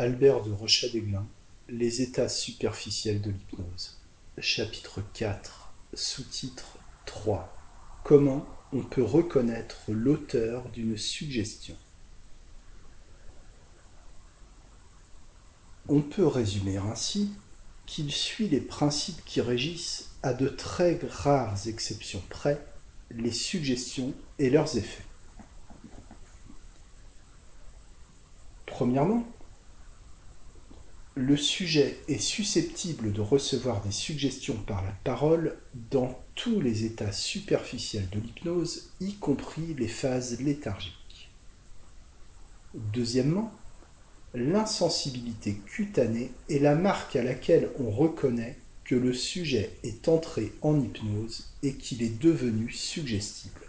Albert de Rochadéglin, Les états superficiels de l'hypnose. Chapitre 4, sous-titre 3. Comment on peut reconnaître l'auteur d'une suggestion? On peut résumer ainsi qu'il suit les principes qui régissent, à de très rares exceptions près, les suggestions et leurs effets. Premièrement, le sujet est susceptible de recevoir des suggestions par la parole dans tous les états superficiels de l'hypnose, y compris les phases léthargiques. Deuxièmement, l'insensibilité cutanée est la marque à laquelle on reconnaît que le sujet est entré en hypnose et qu'il est devenu suggestible.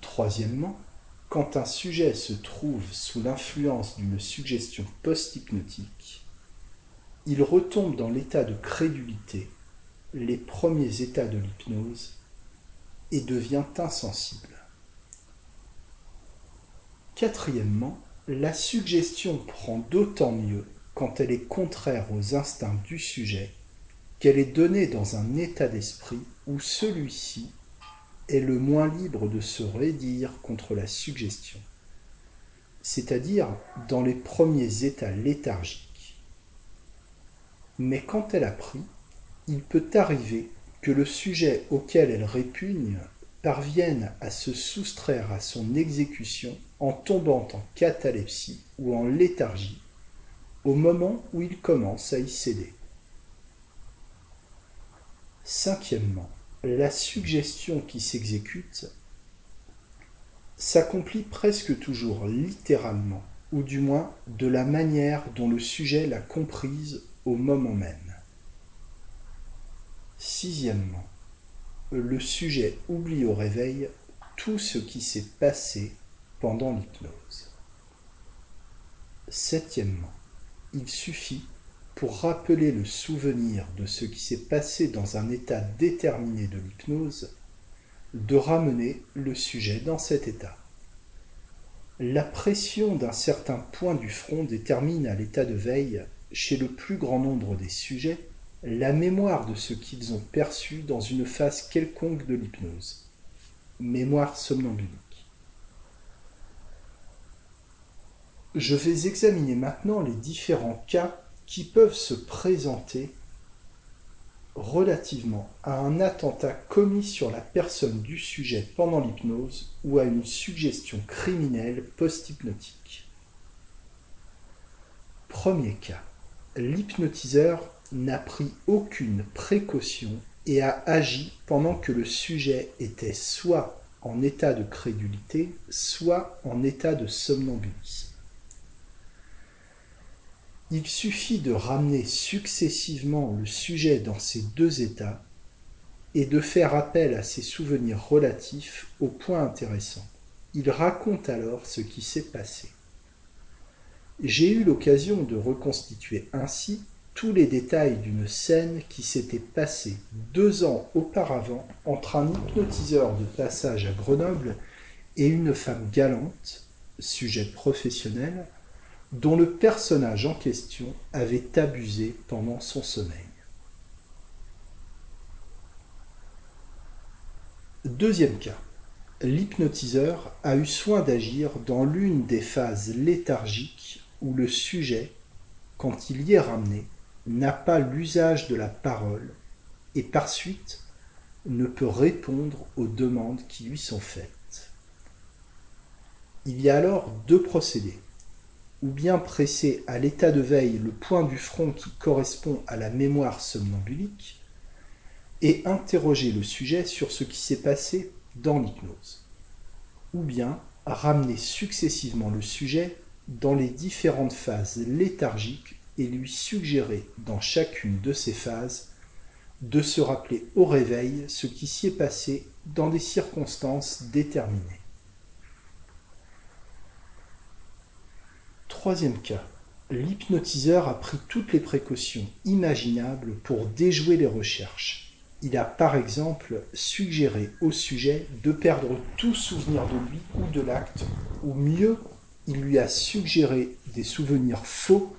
Troisièmement, quand un sujet se trouve sous l'influence d'une suggestion post-hypnotique, il retombe dans l'état de crédulité, les premiers états de l'hypnose, et devient insensible. Quatrièmement, la suggestion prend d'autant mieux quand elle est contraire aux instincts du sujet qu'elle est donnée dans un état d'esprit où celui-ci est le moins libre de se raidir contre la suggestion, c'est-à-dire dans les premiers états léthargiques. Mais quand elle a pris, il peut arriver que le sujet auquel elle répugne parvienne à se soustraire à son exécution en tombant en catalepsie ou en léthargie au moment où il commence à y céder. Cinquièmement, la suggestion qui s'exécute s'accomplit presque toujours littéralement, ou du moins de la manière dont le sujet l'a comprise au moment même. Sixièmement, le sujet oublie au réveil tout ce qui s'est passé pendant l'hypnose. Septièmement, il suffit pour rappeler le souvenir de ce qui s'est passé dans un état déterminé de l'hypnose, de ramener le sujet dans cet état. La pression d'un certain point du front détermine à l'état de veille, chez le plus grand nombre des sujets, la mémoire de ce qu'ils ont perçu dans une phase quelconque de l'hypnose. Mémoire somnambulique. Je vais examiner maintenant les différents cas qui peuvent se présenter relativement à un attentat commis sur la personne du sujet pendant l'hypnose ou à une suggestion criminelle post-hypnotique. Premier cas. L'hypnotiseur n'a pris aucune précaution et a agi pendant que le sujet était soit en état de crédulité, soit en état de somnambulisme. Il suffit de ramener successivement le sujet dans ces deux états et de faire appel à ses souvenirs relatifs aux points intéressants. Il raconte alors ce qui s'est passé. J'ai eu l'occasion de reconstituer ainsi tous les détails d'une scène qui s'était passée deux ans auparavant entre un hypnotiseur de passage à Grenoble et une femme galante, sujet professionnel, dont le personnage en question avait abusé pendant son sommeil. Deuxième cas. L'hypnotiseur a eu soin d'agir dans l'une des phases léthargiques où le sujet, quand il y est ramené, n'a pas l'usage de la parole et par suite ne peut répondre aux demandes qui lui sont faites. Il y a alors deux procédés ou bien presser à l'état de veille le point du front qui correspond à la mémoire somnambulique, et interroger le sujet sur ce qui s'est passé dans l'hypnose, ou bien ramener successivement le sujet dans les différentes phases léthargiques et lui suggérer dans chacune de ces phases de se rappeler au réveil ce qui s'y est passé dans des circonstances déterminées. Troisième cas. L'hypnotiseur a pris toutes les précautions imaginables pour déjouer les recherches. Il a par exemple suggéré au sujet de perdre tout souvenir de lui ou de l'acte, ou mieux, il lui a suggéré des souvenirs faux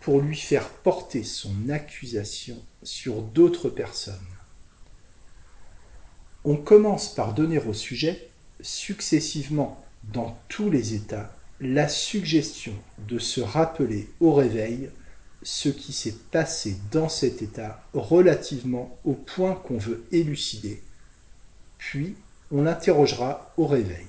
pour lui faire porter son accusation sur d'autres personnes. On commence par donner au sujet, successivement dans tous les états, la suggestion de se rappeler au réveil ce qui s'est passé dans cet état relativement au point qu'on veut élucider, puis on l'interrogera au réveil.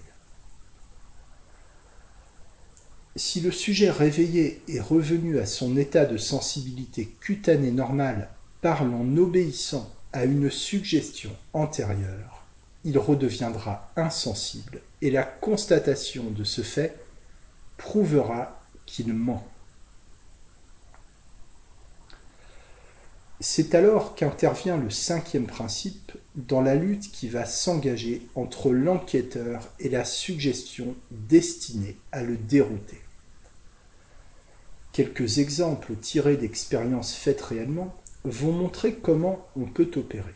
Si le sujet réveillé est revenu à son état de sensibilité cutanée normale par en obéissant à une suggestion antérieure, il redeviendra insensible et la constatation de ce fait prouvera qu'il ment. C'est alors qu'intervient le cinquième principe dans la lutte qui va s'engager entre l'enquêteur et la suggestion destinée à le dérouter. Quelques exemples tirés d'expériences faites réellement vont montrer comment on peut opérer.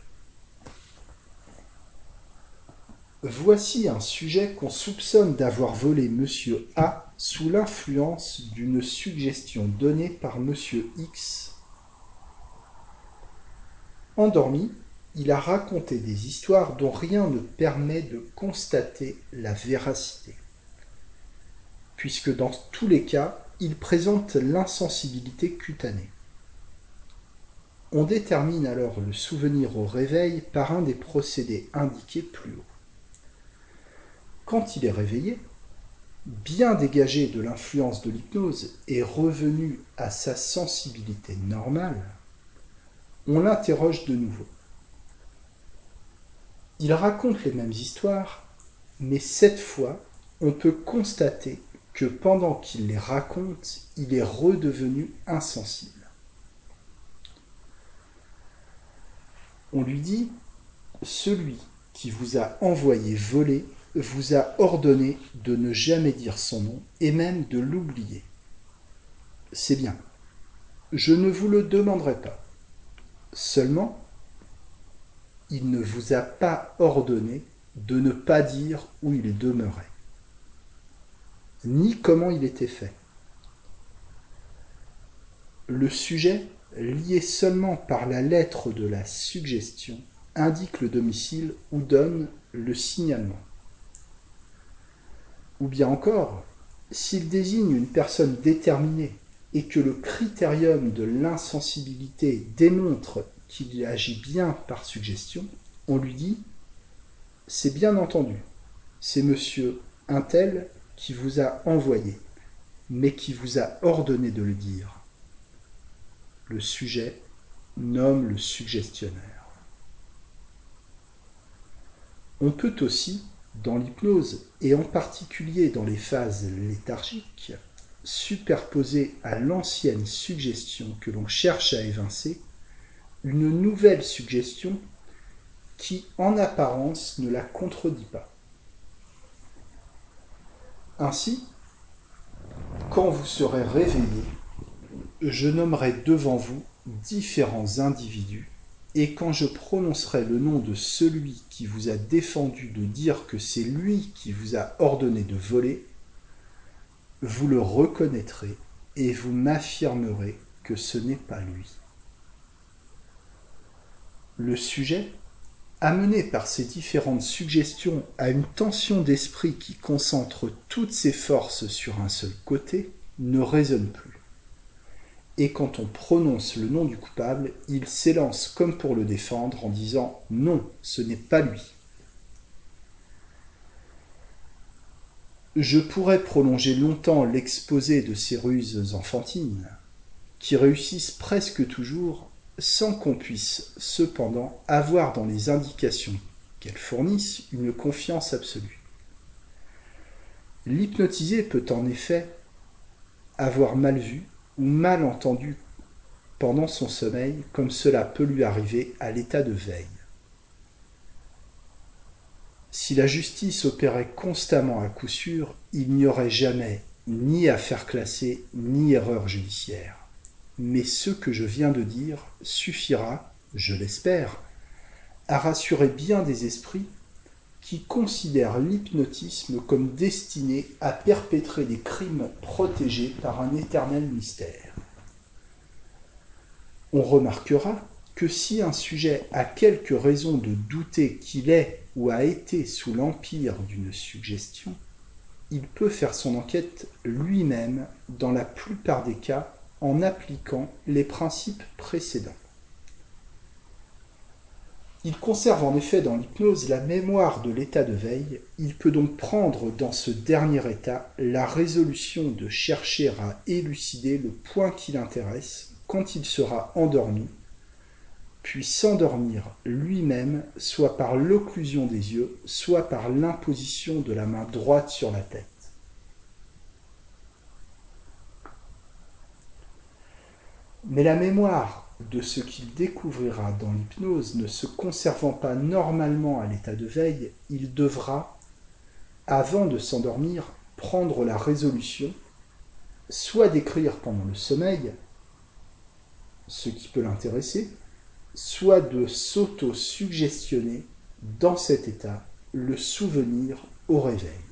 Voici un sujet qu'on soupçonne d'avoir volé Monsieur A sous l'influence d'une suggestion donnée par Monsieur X Endormi, il a raconté des histoires dont rien ne permet de constater la véracité, puisque dans tous les cas, il présente l'insensibilité cutanée. On détermine alors le souvenir au réveil par un des procédés indiqués plus haut. Quand il est réveillé, bien dégagé de l'influence de l'hypnose et revenu à sa sensibilité normale, on l'interroge de nouveau. Il raconte les mêmes histoires, mais cette fois, on peut constater que pendant qu'il les raconte, il est redevenu insensible. On lui dit, celui qui vous a envoyé voler vous a ordonné de ne jamais dire son nom et même de l'oublier. C'est bien. Je ne vous le demanderai pas. Seulement, il ne vous a pas ordonné de ne pas dire où il demeurait, ni comment il était fait. Le sujet, lié seulement par la lettre de la suggestion, indique le domicile ou donne le signalement. Ou bien encore, s'il désigne une personne déterminée et que le critérium de l'insensibilité démontre qu'il agit bien par suggestion, on lui dit C'est bien entendu, c'est monsieur un tel qui vous a envoyé, mais qui vous a ordonné de le dire. Le sujet nomme le suggestionnaire. On peut aussi, dans l'hypnose, et en particulier dans les phases léthargiques, superposer à l'ancienne suggestion que l'on cherche à évincer une nouvelle suggestion qui, en apparence, ne la contredit pas. Ainsi, quand vous serez réveillé, je nommerai devant vous différents individus, et quand je prononcerai le nom de celui qui vous a défendu de dire que c'est lui qui vous a ordonné de voler, vous le reconnaîtrez et vous m'affirmerez que ce n'est pas lui. Le sujet, amené par ces différentes suggestions à une tension d'esprit qui concentre toutes ses forces sur un seul côté, ne raisonne plus. Et quand on prononce le nom du coupable, il s'élance comme pour le défendre en disant Non, ce n'est pas lui. Je pourrais prolonger longtemps l'exposé de ces ruses enfantines, qui réussissent presque toujours sans qu'on puisse cependant avoir dans les indications qu'elles fournissent une confiance absolue. L'hypnotisé peut en effet avoir mal vu ou mal entendu pendant son sommeil, comme cela peut lui arriver à l'état de veille. Si la justice opérait constamment à coup sûr, il n'y aurait jamais ni affaire classée ni erreur judiciaire. Mais ce que je viens de dire suffira, je l'espère, à rassurer bien des esprits qui considère l'hypnotisme comme destiné à perpétrer des crimes protégés par un éternel mystère. On remarquera que si un sujet a quelque raison de douter qu'il est ou a été sous l'empire d'une suggestion, il peut faire son enquête lui-même dans la plupart des cas en appliquant les principes précédents. Il conserve en effet dans l'hypnose la mémoire de l'état de veille, il peut donc prendre dans ce dernier état la résolution de chercher à élucider le point qui l'intéresse quand il sera endormi, puis s'endormir lui-même, soit par l'occlusion des yeux, soit par l'imposition de la main droite sur la tête. Mais la mémoire de ce qu'il découvrira dans l'hypnose ne se conservant pas normalement à l'état de veille, il devra, avant de s'endormir, prendre la résolution soit d'écrire pendant le sommeil ce qui peut l'intéresser, soit de s'auto-suggestionner dans cet état le souvenir au réveil.